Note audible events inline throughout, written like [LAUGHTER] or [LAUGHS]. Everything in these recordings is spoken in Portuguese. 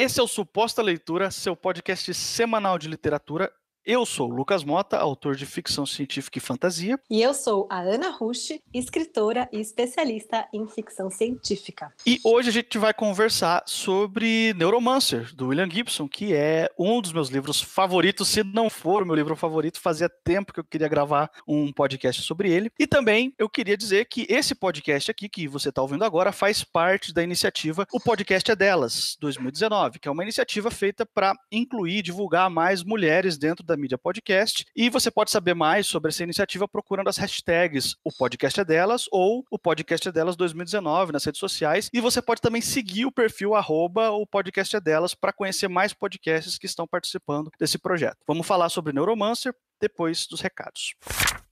Esse é o Suposta Leitura, seu podcast semanal de literatura eu sou o Lucas Mota, autor de ficção científica e fantasia. E eu sou a Ana Rush, escritora e especialista em ficção científica. E hoje a gente vai conversar sobre Neuromancer, do William Gibson, que é um dos meus livros favoritos, se não for o meu livro favorito, fazia tempo que eu queria gravar um podcast sobre ele. E também eu queria dizer que esse podcast aqui, que você está ouvindo agora, faz parte da iniciativa O Podcast é Delas, 2019, que é uma iniciativa feita para incluir e divulgar mais mulheres dentro da mídia podcast. E você pode saber mais sobre essa iniciativa procurando as hashtags O Podcast é Delas ou O Podcast é Delas 2019 nas redes sociais. E você pode também seguir o perfil arroba O Podcast é Delas para conhecer mais podcasts que estão participando desse projeto. Vamos falar sobre Neuromancer depois dos recados.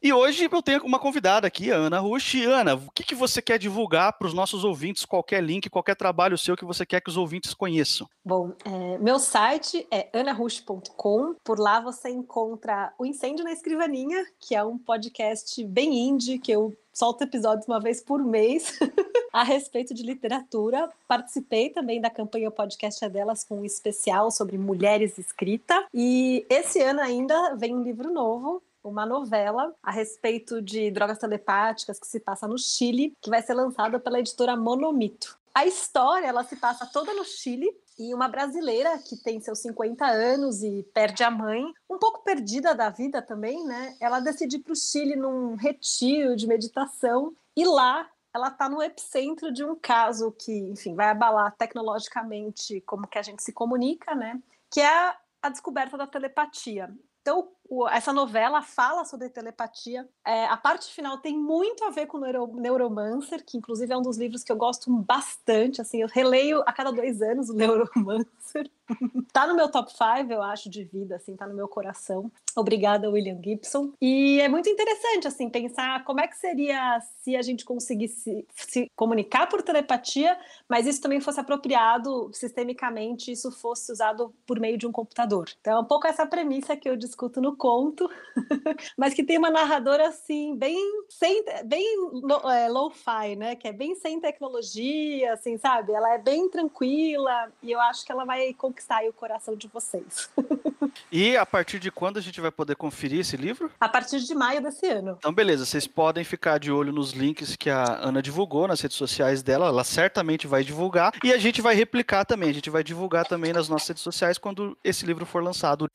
E hoje eu tenho uma convidada aqui, a Ana Rush. Ana, o que, que você quer divulgar para os nossos ouvintes? Qualquer link, qualquer trabalho seu que você quer que os ouvintes conheçam? Bom, é, meu site é anarush.com. Por lá você encontra o Incêndio na Escrivaninha, que é um podcast bem indie, que eu solto episódios uma vez por mês [LAUGHS] a respeito de literatura. Participei também da campanha Podcast é Delas com um especial sobre mulheres escrita. E esse ano ainda vem um livro novo uma novela a respeito de drogas telepáticas que se passa no Chile, que vai ser lançada pela editora Monomito. A história ela se passa toda no Chile e uma brasileira que tem seus 50 anos e perde a mãe, um pouco perdida da vida também, né? Ela decide ir para o Chile num retiro de meditação e lá ela está no epicentro de um caso que, enfim, vai abalar tecnologicamente como que a gente se comunica, né? Que é a descoberta da telepatia. Então, o, essa novela fala sobre telepatia. É, a parte final tem muito a ver com o Neuro, Neuromancer, que inclusive é um dos livros que eu gosto bastante. Assim, eu releio a cada dois anos o [LAUGHS] Neuromancer. Tá no meu top 5, eu acho, de vida, assim, tá no meu coração. Obrigada, William Gibson. E é muito interessante, assim, pensar como é que seria se a gente conseguisse se comunicar por telepatia, mas isso também fosse apropriado sistemicamente, isso fosse usado por meio de um computador. Então é um pouco essa premissa que eu discuto no conto, [LAUGHS] mas que tem uma narradora assim bem sem bem é, low-fi, né? Que é bem sem tecnologia, assim, sabe? Ela é bem tranquila e eu acho que ela vai conquistar o coração de vocês. e a partir de quando a gente vai poder conferir esse livro? A partir de maio desse ano. Então, beleza. Vocês podem ficar de olho nos links que a Ana divulgou nas redes sociais dela. Ela certamente vai divulgar e a gente vai replicar também. A gente vai divulgar também nas nossas redes sociais quando esse livro for lançado.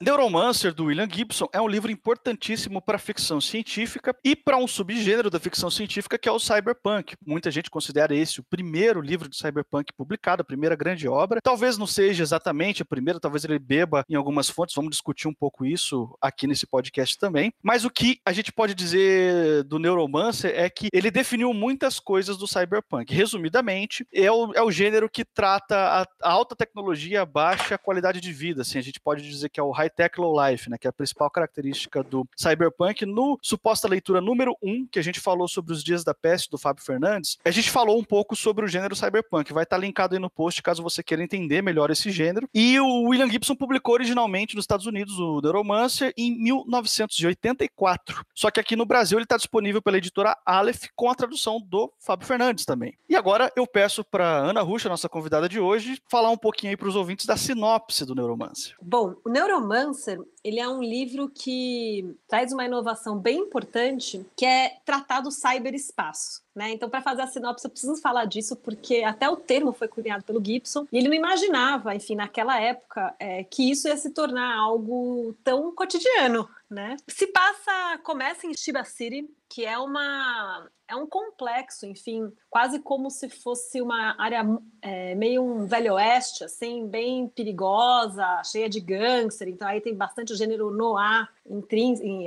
Neuromancer, do William Gibson, é um livro importantíssimo para a ficção científica e para um subgênero da ficção científica que é o cyberpunk. Muita gente considera esse o primeiro livro de cyberpunk publicado, a primeira grande obra. Talvez não seja exatamente a primeira, talvez ele beba em algumas fontes, vamos discutir um pouco isso aqui nesse podcast também. Mas o que a gente pode dizer do Neuromancer é que ele definiu muitas coisas do cyberpunk. Resumidamente, é o, é o gênero que trata a, a alta tecnologia, a baixa qualidade de vida. Assim, a gente pode dizer que é o high high-tech low-life, né, que é a principal característica do cyberpunk. No suposta leitura número 1, um, que a gente falou sobre os dias da peste do Fábio Fernandes, a gente falou um pouco sobre o gênero cyberpunk. Vai estar linkado aí no post caso você queira entender melhor esse gênero. E o William Gibson publicou originalmente nos Estados Unidos o Neuromancer em 1984. Só que aqui no Brasil ele está disponível pela editora Aleph com a tradução do Fábio Fernandes também. E agora eu peço para Ana Ruxa, nossa convidada de hoje, falar um pouquinho aí para os ouvintes da sinopse do Neuromancer. Bom, o Neuromancer Câncer, ele é um livro que traz uma inovação bem importante, que é tratar do cyberespaço. Né? Então, para fazer a sinopse, eu preciso falar disso, porque até o termo foi cunhado pelo Gibson, e ele não imaginava, enfim, naquela época, é, que isso ia se tornar algo tão cotidiano. Né? Se passa, começa em Shiba City, que é uma é um complexo, enfim, quase como se fosse uma área é, meio um velho oeste, assim, bem perigosa, cheia de gangster. Então aí tem bastante gênero noir,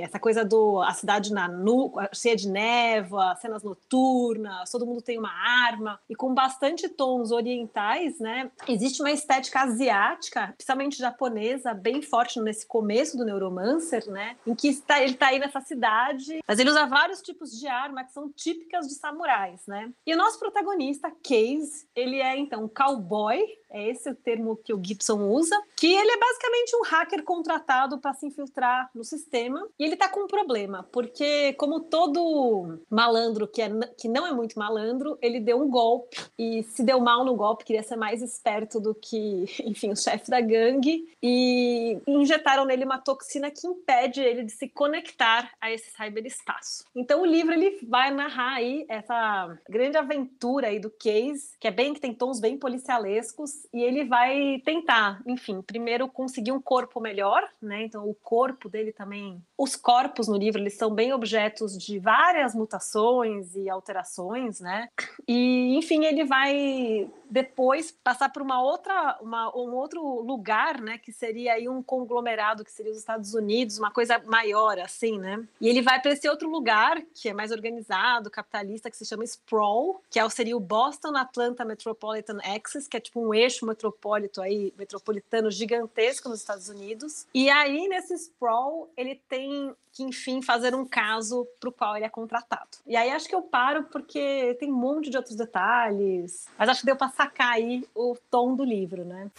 essa coisa do a cidade na nu, cheia de névoa, cenas noturnas, todo mundo tem uma arma e com bastante tons orientais, né? Existe uma estética asiática, principalmente japonesa, bem forte nesse começo do Neuromancer, né? Em que está, ele está aí nessa cidade, mas ele usa vários tipos de arma que são típicas de samurais, né? E o nosso protagonista, Case, ele é então um cowboy é esse o termo que o Gibson usa, que ele é basicamente um hacker contratado para se infiltrar no sistema. E ele está com um problema, porque como todo malandro que, é, que não é muito malandro, ele deu um golpe e se deu mal no golpe, queria ser mais esperto do que, [LAUGHS] enfim, o chefe da gangue e injetaram nele uma toxina que impede ele de se conectar a esse cyberespaço. Então o livro ele vai narrar aí essa grande aventura aí do Case, que é bem que tem tons bem policialescos e ele vai tentar, enfim, primeiro conseguir um corpo melhor, né? Então o corpo dele também, os corpos no livro eles são bem objetos de várias mutações e alterações, né? E enfim, ele vai depois passar por uma outra, uma, um outro lugar, né, que seria aí um conglomerado, que seria os Estados Unidos, uma coisa maior, assim, né? E ele vai para esse outro lugar, que é mais organizado, capitalista, que se chama Sprawl, que é, seria o Boston Atlanta Metropolitan Axis, que é tipo um eixo metropolitano aí, metropolitano gigantesco nos Estados Unidos. E aí, nesse Sprawl, ele tem que, enfim, fazer um caso para o qual ele é contratado. E aí acho que eu paro porque tem um monte de outros detalhes, mas acho que deu para sacar aí o tom do livro, né?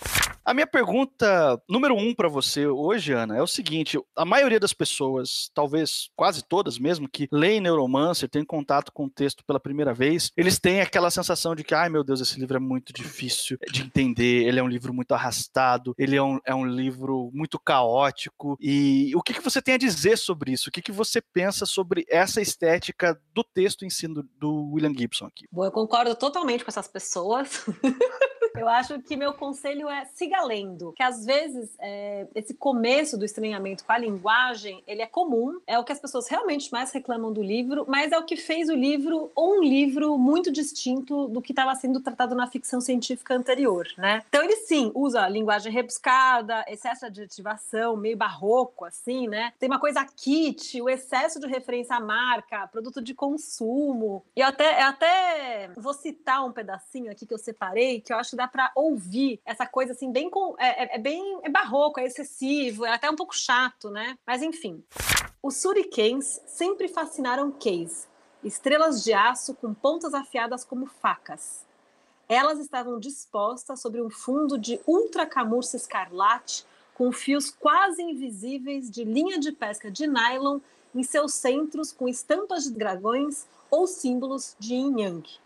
A minha pergunta número um para você hoje, Ana, é o seguinte: a maioria das pessoas, talvez quase todas mesmo, que leem Neuromancer, têm contato com o texto pela primeira vez, eles têm aquela sensação de que, ai meu Deus, esse livro é muito difícil de entender, ele é um livro muito arrastado, ele é um, é um livro muito caótico. E o que, que você tem a dizer sobre isso? O que, que você pensa sobre essa estética do texto em si do, do William Gibson aqui? Bom, eu concordo totalmente com essas pessoas. [LAUGHS] Eu acho que meu conselho é siga lendo, que às vezes é, esse começo do estranhamento com a linguagem, ele é comum, é o que as pessoas realmente mais reclamam do livro, mas é o que fez o livro um livro muito distinto do que estava sendo tratado na ficção científica anterior, né? Então ele sim usa linguagem rebuscada, excesso de adjetivação, meio barroco assim, né? Tem uma coisa kit, o excesso de referência à marca, produto de consumo. E eu até, eu até vou citar um pedacinho aqui que eu separei, que eu acho que dá para ouvir essa coisa assim, bem com, é, é, é, bem é barroco, é excessivo, é até um pouco chato, né? Mas enfim. Os surikens sempre fascinaram Case, estrelas de aço com pontas afiadas como facas. Elas estavam dispostas sobre um fundo de ultracamurça escarlate com fios quase invisíveis de linha de pesca de nylon em seus centros com estampas de dragões ou símbolos de yin yang.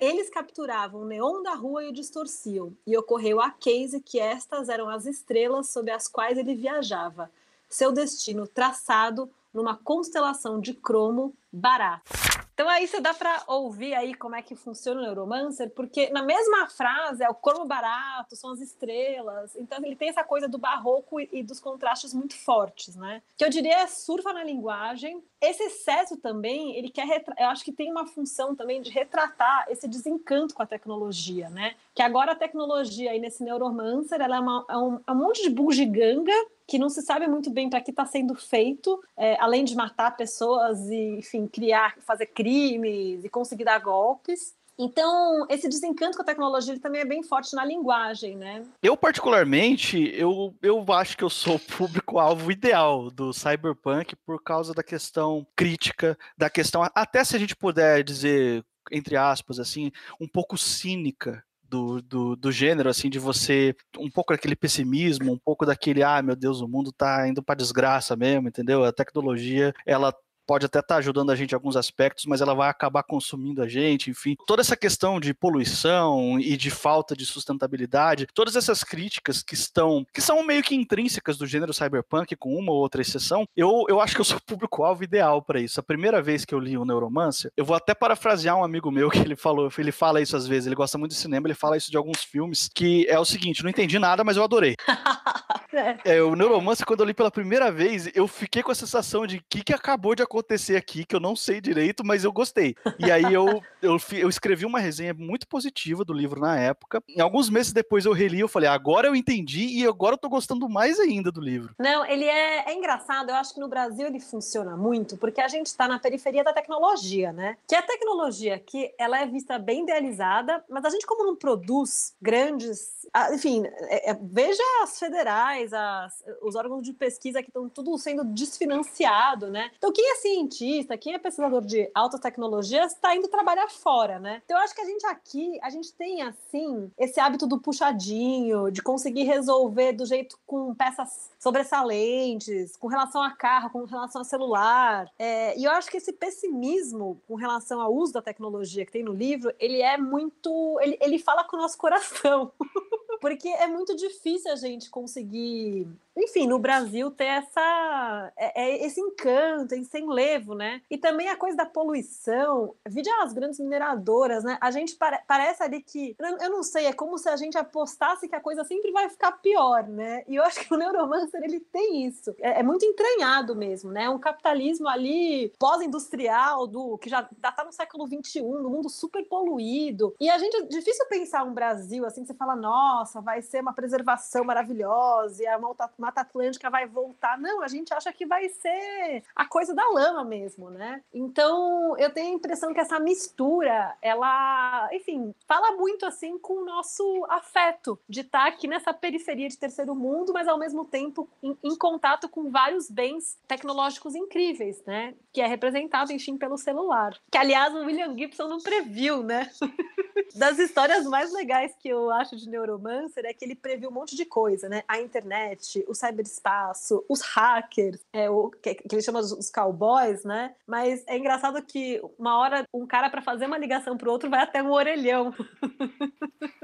Eles capturavam o neon da rua e o distorciam, e ocorreu a Case que estas eram as estrelas sob as quais ele viajava, seu destino traçado numa constelação de cromo barato. Então aí você dá para ouvir aí como é que funciona o Neuromancer, porque na mesma frase é o corpo barato, são as estrelas. Então ele tem essa coisa do barroco e, dos contrastes muito fortes, né? Que eu diria é surfa na linguagem. Esse excesso também, ele quer eu acho que tem uma função também de retratar esse desencanto com a tecnologia, né? Que agora a tecnologia aí nesse Neuromancer, ela é, uma, é um, é um monte de bugiganga que não se sabe muito bem para que está sendo feito, é, além de matar pessoas e, enfim, criar, fazer crimes e conseguir dar golpes. Então, esse desencanto com a tecnologia ele também é bem forte na linguagem, né? Eu, particularmente, eu, eu acho que eu sou o público-alvo ideal do cyberpunk por causa da questão crítica, da questão, até se a gente puder dizer, entre aspas, assim, um pouco cínica do, do, do, gênero, assim, de você, um pouco daquele pessimismo, um pouco daquele, ah, meu Deus, o mundo tá indo pra desgraça mesmo, entendeu? A tecnologia, ela pode até estar tá ajudando a gente em alguns aspectos, mas ela vai acabar consumindo a gente, enfim. Toda essa questão de poluição e de falta de sustentabilidade, todas essas críticas que estão, que são meio que intrínsecas do gênero cyberpunk, com uma ou outra exceção, eu, eu acho que eu sou o público-alvo ideal para isso. A primeira vez que eu li o Neuromancer, eu vou até parafrasear um amigo meu que ele falou, ele fala isso às vezes, ele gosta muito de cinema, ele fala isso de alguns filmes, que é o seguinte, não entendi nada, mas eu adorei. [LAUGHS] [LAUGHS] é. o Neuromancer, quando eu li pela primeira vez, eu fiquei com a sensação de o que, que acabou de acontecer acontecer aqui, que eu não sei direito, mas eu gostei. E aí eu, eu, eu escrevi uma resenha muito positiva do livro na época. E alguns meses depois eu reli, eu falei, agora eu entendi e agora eu tô gostando mais ainda do livro. Não, ele é, é engraçado, eu acho que no Brasil ele funciona muito, porque a gente está na periferia da tecnologia, né? Que a tecnologia aqui, ela é vista bem idealizada, mas a gente como não produz grandes, enfim, é, é, veja as federais, federais, as, os órgãos de pesquisa que estão tudo sendo desfinanciado, né? Então, quem é cientista, quem é pesquisador de altas tecnologias, está indo trabalhar fora, né? Então, eu acho que a gente aqui, a gente tem, assim, esse hábito do puxadinho, de conseguir resolver do jeito com peças sobressalentes, com relação a carro, com relação a celular. É, e eu acho que esse pessimismo com relação ao uso da tecnologia que tem no livro, ele é muito. Ele, ele fala com o nosso coração. [LAUGHS] Porque é muito difícil a gente conseguir enfim, no Brasil ter essa, é, é esse encanto, esse enlevo, né? E também a coisa da poluição, vide as grandes mineradoras, né? A gente pare, parece ali que, eu não sei, é como se a gente apostasse que a coisa sempre vai ficar pior, né? E eu acho que o Neuromancer, ele tem isso. É, é muito entranhado mesmo, né? Um capitalismo ali pós-industrial, do que já está no século XXI, no mundo super poluído. E a gente, é difícil pensar um Brasil assim, que você fala, nossa, vai ser uma preservação maravilhosa, e a malta Mata Atlântica vai voltar. Não, a gente acha que vai ser a coisa da lama mesmo, né? Então, eu tenho a impressão que essa mistura, ela, enfim, fala muito assim com o nosso afeto de estar aqui nessa periferia de terceiro mundo, mas ao mesmo tempo em, em contato com vários bens tecnológicos incríveis, né? Que é representado, enfim, pelo celular. Que, aliás, o William Gibson não previu, né? [LAUGHS] das histórias mais legais que eu acho de Neuromancer é que ele previu um monte de coisa, né? A internet, o cyberespaço, os hackers, é, o, que, que ele chama os cowboys, né? Mas é engraçado que uma hora um cara para fazer uma ligação pro outro vai até um orelhão.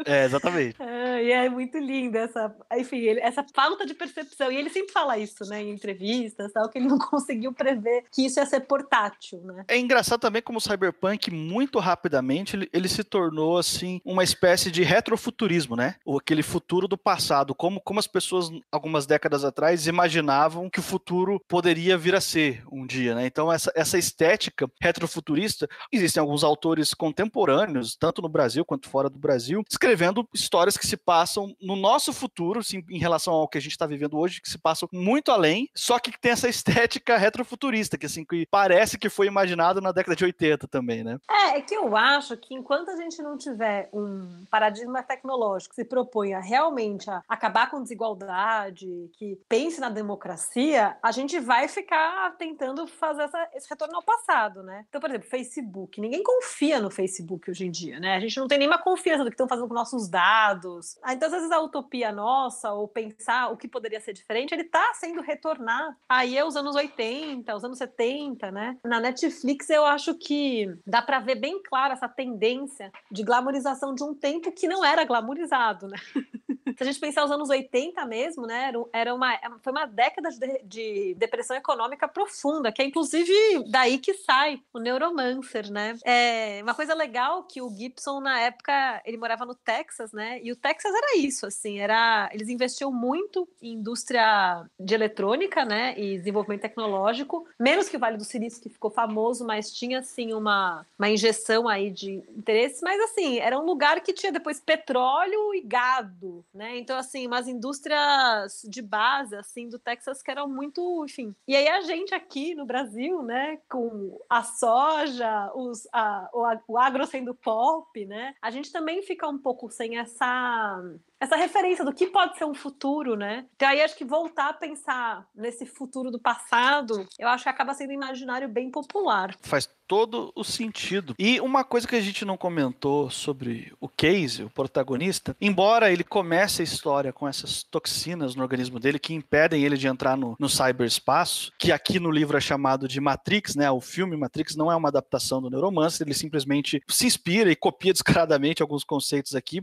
É, exatamente. [LAUGHS] É, e é muito lindo essa, enfim, ele, essa falta de percepção. E ele sempre fala isso, né, em entrevistas, tal, que ele não [LAUGHS] conseguiu prever que isso ia ser portátil, né? É engraçado também como o cyberpunk muito rapidamente ele, ele se tornou assim uma espécie de retrofuturismo, né? Ou aquele futuro do passado, como como as pessoas algumas décadas atrás imaginavam que o futuro poderia vir a ser um dia, né? Então essa, essa estética retrofuturista, existem alguns autores contemporâneos, tanto no Brasil quanto fora do Brasil, escrevendo histórias que se passam no nosso futuro, assim, em relação ao que a gente está vivendo hoje, que se passam muito além, só que tem essa estética retrofuturista, que assim, que parece que foi imaginado na década de 80 também, né? É, é que eu acho que enquanto a gente não tiver um paradigma tecnológico que se propõe a realmente a acabar com desigualdade, que pense na democracia, a gente vai ficar tentando fazer essa, esse retorno ao passado, né? Então, por exemplo, Facebook. Ninguém confia no Facebook hoje em dia, né? A gente não tem nenhuma confiança do que estão fazendo com nossos dados. Ah, então, às vezes, a utopia nossa, ou pensar o que poderia ser diferente, ele está sendo retornar aí aos anos 80, aos anos 70, né? Na Netflix, eu acho que dá para ver bem claro essa tendência de glamorização de um tempo que não era glamorizado, né? [LAUGHS] Se a gente pensar os anos 80 mesmo, né? Era uma, foi uma década de, de depressão econômica profunda, que é inclusive daí que sai o Neuromancer, né? É uma coisa legal que o Gibson, na época, ele morava no Texas, né? E o Texas era isso, assim, era. Eles investiam muito em indústria de eletrônica, né? E desenvolvimento tecnológico, menos que o Vale do Silício, que ficou famoso, mas tinha assim uma, uma injeção aí de interesse, mas assim, era um lugar que tinha depois petróleo e gado, né? Então, assim, umas indústrias de base, assim, do Texas que eram muito, enfim. E aí a gente aqui no Brasil, né, com a soja, os, a, o, o agro sendo pop, né, a gente também fica um pouco sem essa essa referência do que pode ser um futuro, né? Então aí acho que voltar a pensar nesse futuro do passado, eu acho que acaba sendo um imaginário bem popular. Faz todo o sentido. E uma coisa que a gente não comentou sobre o Casey, o protagonista, embora ele comece a história com essas toxinas no organismo dele que impedem ele de entrar no, no cyberespaço, que aqui no livro é chamado de Matrix, né? O filme Matrix não é uma adaptação do Neuromancer, ele simplesmente se inspira e copia [LAUGHS] descaradamente alguns conceitos aqui.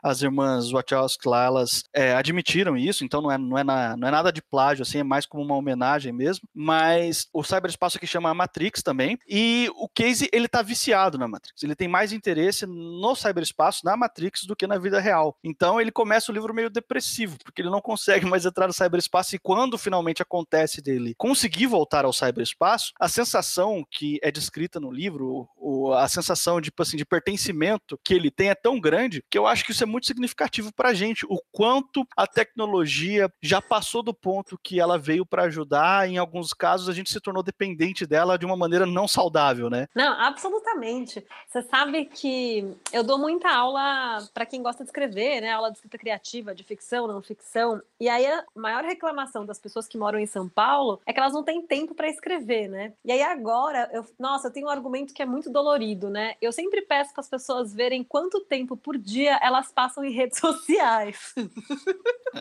As irmãs Wachowski lá, elas é, admitiram isso, então não é, não, é na, não é nada de plágio, assim, é mais como uma homenagem mesmo. Mas o cyberespaço aqui chama Matrix também, e o Casey, ele tá viciado na Matrix. Ele tem mais interesse no cyberespaço, na Matrix, do que na vida real. Então ele começa o livro meio depressivo, porque ele não consegue mais entrar no cyberespaço, e quando finalmente acontece dele conseguir voltar ao cyberespaço, a sensação que é descrita no livro, a sensação de, tipo assim, de pertencimento que ele tem é tão grande que eu acho que isso é muito significativo para a gente, o quanto a tecnologia já passou do ponto que ela veio para ajudar, em alguns casos a gente se tornou dependente dela de uma maneira não saudável saudável, né? Não, absolutamente. Você sabe que eu dou muita aula para quem gosta de escrever, né? Aula de escrita criativa, de ficção, não ficção. E aí a maior reclamação das pessoas que moram em São Paulo é que elas não têm tempo para escrever, né? E aí agora, eu, nossa, eu tenho um argumento que é muito dolorido, né? Eu sempre peço para as pessoas verem quanto tempo por dia elas passam em redes [LAUGHS] sociais.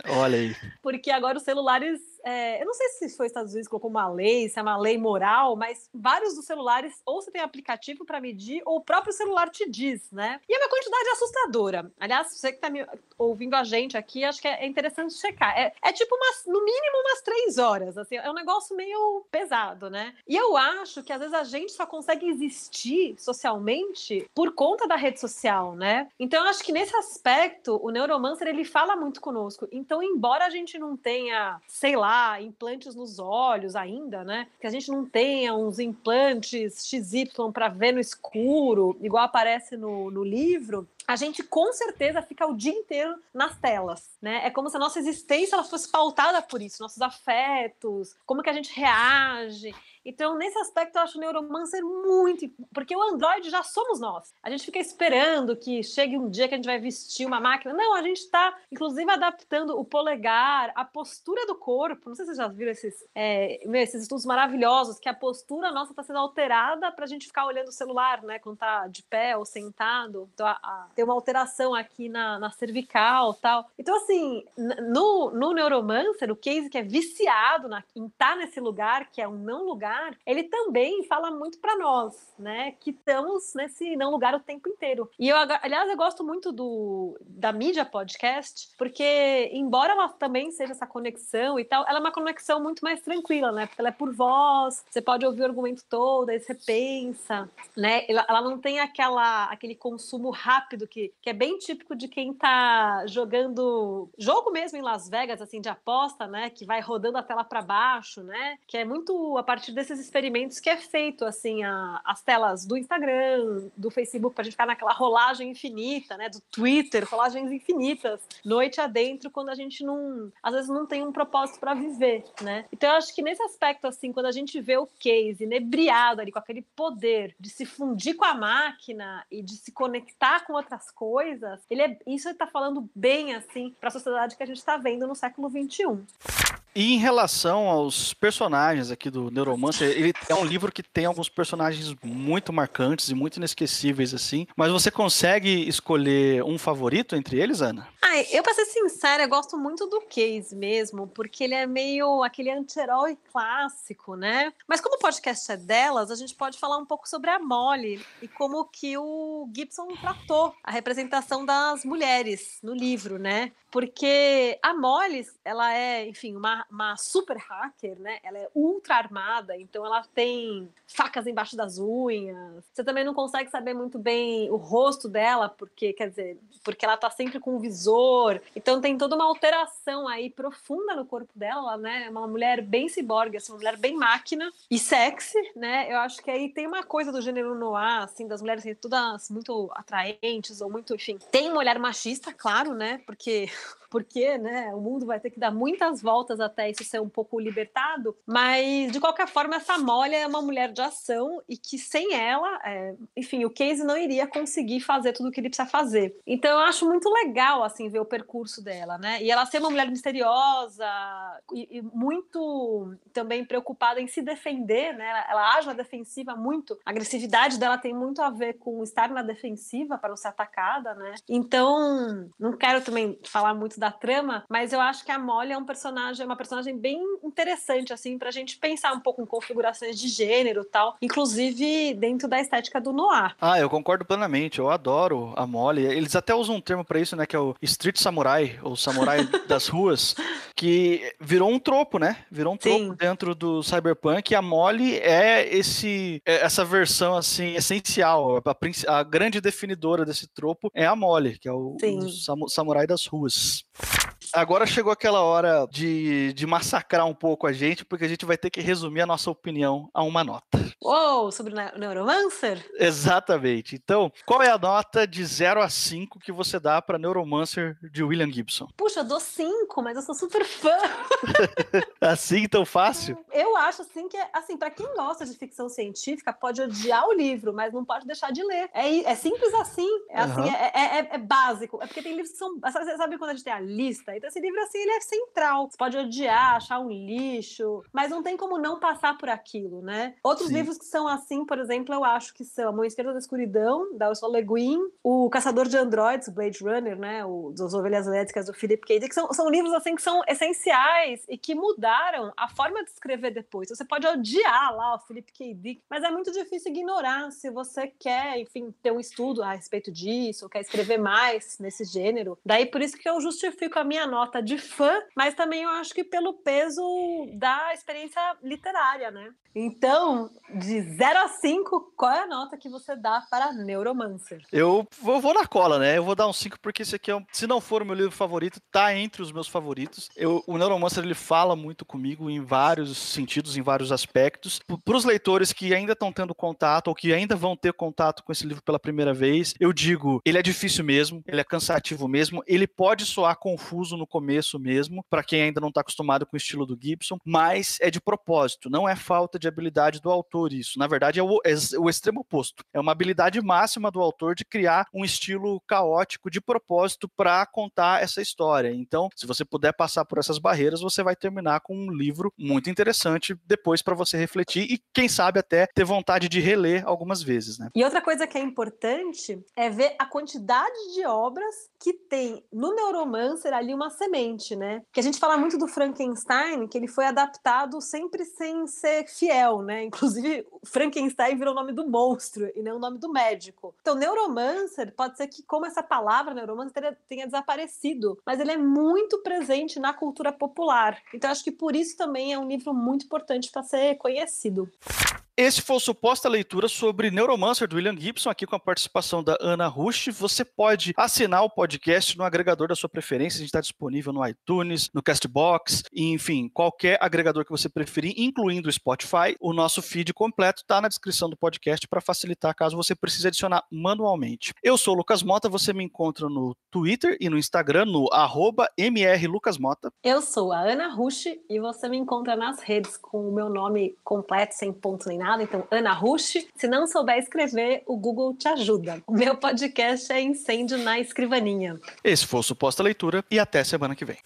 Olha aí. Porque agora os celulares é, eu não sei se foi Estados Unidos que colocou uma lei, se é uma lei moral, mas vários dos celulares ou você tem aplicativo para medir ou o próprio celular te diz, né? E é uma quantidade assustadora. Aliás, você que está me ouvindo a gente aqui, acho que é interessante checar. É, é tipo umas, no mínimo umas três horas, assim, é um negócio meio pesado, né? E eu acho que às vezes a gente só consegue existir socialmente por conta da rede social, né? Então eu acho que nesse aspecto o neuromancer ele fala muito conosco. Então, embora a gente não tenha, sei lá, implantes nos olhos ainda, né? Que a gente não tenha uns implantes XY para ver no escuro, igual aparece no, no livro, a gente com certeza fica o dia inteiro nas telas, né? É como se a nossa existência ela fosse pautada por isso, nossos afetos, como que a gente reage. Então, nesse aspecto, eu acho o Neuromancer muito. Porque o Android já somos nós. A gente fica esperando que chegue um dia que a gente vai vestir uma máquina. Não, a gente está, inclusive, adaptando o polegar, a postura do corpo. Não sei se vocês já viram esses, é, esses estudos maravilhosos, que a postura nossa está sendo alterada para a gente ficar olhando o celular, né? Quando está de pé ou sentado. Então, a, a, tem uma alteração aqui na, na cervical tal. Então, assim, no, no Neuromancer, o case que é viciado na, em estar tá nesse lugar, que é um não lugar, lugar, ele também fala muito para nós, né? Que estamos nesse não lugar o tempo inteiro. E eu, aliás, eu gosto muito do da mídia podcast, porque embora ela também seja essa conexão e tal, ela é uma conexão muito mais tranquila, né? Porque ela é por voz, você pode ouvir o argumento todo, aí você pensa, né? Ela, ela não tem aquela aquele consumo rápido que, que é bem típico de quem tá jogando jogo mesmo em Las Vegas, assim, de aposta, né? Que vai rodando a tela para baixo, né? Que é muito a partir desses experimentos que é feito, assim, a, as telas do Instagram, do Facebook, para a gente ficar naquela rolagem infinita, né? Do Twitter, rolagens infinitas, noite adentro, quando a gente não, às vezes não tem um propósito para viver, né? Então eu acho que nesse aspecto, assim, quando a gente vê o case inebriado ali, com aquele poder de se fundir com a máquina e de se conectar com outras coisas, ele é, isso está falando bem, assim, para a sociedade que a gente está vendo no século XXI. E em relação aos personagens aqui do Neuromancer, ele é um livro que tem alguns personagens muito marcantes e muito inesquecíveis, assim. Mas você consegue escolher um favorito entre eles, Ana? Ai, eu, pra ser sincera, eu gosto muito do Case mesmo, porque ele é meio aquele anti-herói clássico, né? Mas como o podcast é delas, a gente pode falar um pouco sobre a Molly e como que o Gibson tratou a representação das mulheres no livro, né? Porque a Molly, ela é, enfim, uma, uma super hacker, né? Ela é ultra armada, então ela tem facas embaixo das unhas. Você também não consegue saber muito bem o rosto dela, porque, quer dizer, porque ela tá sempre com um visor. Então tem toda uma alteração aí profunda no corpo dela, né? É uma mulher bem ciborgue, assim, uma mulher bem máquina e sexy, né? Eu acho que aí tem uma coisa do gênero noir, assim, das mulheres assim, todas muito atraentes ou muito, enfim. Tem uma mulher machista, claro, né? Porque [LAUGHS] porque né, o mundo vai ter que dar muitas voltas até isso ser um pouco libertado, mas de qualquer forma, essa Molly é uma mulher de ação e que sem ela, é, enfim, o Casey não iria conseguir fazer tudo o que ele precisa fazer. Então eu acho muito legal assim ver o percurso dela, né? E ela ser uma mulher misteriosa e, e muito também preocupada em se defender, né? Ela, ela age na defensiva muito, a agressividade dela tem muito a ver com estar na defensiva para não ser atacada, né? Então, não quero também falar muito da trama, mas eu acho que a Molly é um personagem, uma personagem bem interessante, assim, pra gente pensar um pouco em configurações de gênero tal, inclusive dentro da estética do noir. Ah, eu concordo plenamente, eu adoro a Molly. Eles até usam um termo para isso, né, que é o street samurai, ou samurai [LAUGHS] das ruas, que virou um tropo, né? Virou um tropo Sim. dentro do cyberpunk, e a Molly é esse é essa versão assim essencial, a, a grande definidora desse tropo é a Molly, que é o, o samurai das ruas. Agora chegou aquela hora de, de massacrar um pouco a gente, porque a gente vai ter que resumir a nossa opinião a uma nota. Uou, sobre Neuromancer? Exatamente. Então, qual é a nota de 0 a 5 que você dá para Neuromancer de William Gibson? Puxa, eu dou 5, mas eu sou super fã. [LAUGHS] assim tão fácil? Eu acho assim que, assim, para quem gosta de ficção científica, pode odiar o livro, mas não pode deixar de ler. É, é simples assim. É, assim uhum. é, é, é, básico. É porque tem livros que são. Você sabe quando a gente tem a lista? Então, esse livro, assim, ele é central. Você pode odiar, achar um lixo, mas não tem como não passar por aquilo, né? Outros Sim. livros que são assim, por exemplo, eu acho que são Mão Esquerda da Escuridão, da Ursula Le Guin, O Caçador de Androids, Blade Runner, né? O dos Ovelhas Elétricas, do Philip K. Dick, são, são livros assim que são essenciais e que mudaram a forma de escrever depois. Você pode odiar lá o Philip K. Dick, mas é muito difícil ignorar se você quer, enfim, ter um estudo a respeito disso, ou quer escrever mais nesse gênero. Daí por isso que eu justifico a minha nota de fã, mas também eu acho que pelo peso da experiência literária, né? Então, de 0 a 5, qual é a nota que você dá para Neuromancer? Eu vou, vou na cola, né? Eu vou dar um 5 porque esse aqui, é um, se não for o meu livro favorito, tá entre os meus favoritos. Eu, o Neuromancer, ele fala muito comigo em vários sentidos, em vários aspectos. Para os leitores que ainda estão tendo contato ou que ainda vão ter contato com esse livro pela primeira vez, eu digo, ele é difícil mesmo, ele é cansativo mesmo, ele pode soar confuso no começo mesmo, para quem ainda não está acostumado com o estilo do Gibson, mas é de propósito, não é falta de habilidade do autor isso. Na verdade, é o, é o extremo oposto. É uma habilidade máxima do autor de criar um estilo caótico de propósito para contar essa história. Então, se você puder passar por essas barreiras, você vai terminar com um livro muito interessante depois para você refletir e, quem sabe, até ter vontade de reler algumas vezes. Né? E outra coisa que é importante é ver a quantidade de obras que tem no Neuromancer ali uma semente, né? Que a gente fala muito do Frankenstein, que ele foi adaptado sempre sem ser fiel, né? Inclusive, Frankenstein virou o nome do monstro e não o nome do médico. Então, Neuromancer, pode ser que, como essa palavra Neuromancer tenha, desaparecido, mas ele é muito presente na cultura popular. Então, acho que por isso também é um livro muito importante para ser conhecido. Esse foi o suposta leitura sobre Neuromancer do William Gibson, aqui com a participação da Ana Rush. Você pode assinar o podcast no agregador da sua preferência. A gente está disponível no iTunes, no Castbox, enfim, qualquer agregador que você preferir, incluindo o Spotify. O nosso feed completo está na descrição do podcast para facilitar caso você precise adicionar manualmente. Eu sou o Lucas Mota, você me encontra no Twitter e no Instagram no mrlucasmota. Eu sou a Ana Rush e você me encontra nas redes com o meu nome completo, sem ponto nem nada nada, então Ana Rush. Se não souber escrever, o Google te ajuda. O meu podcast é Incêndio na Escrivaninha. Esse foi o Suposta Leitura e até semana que vem.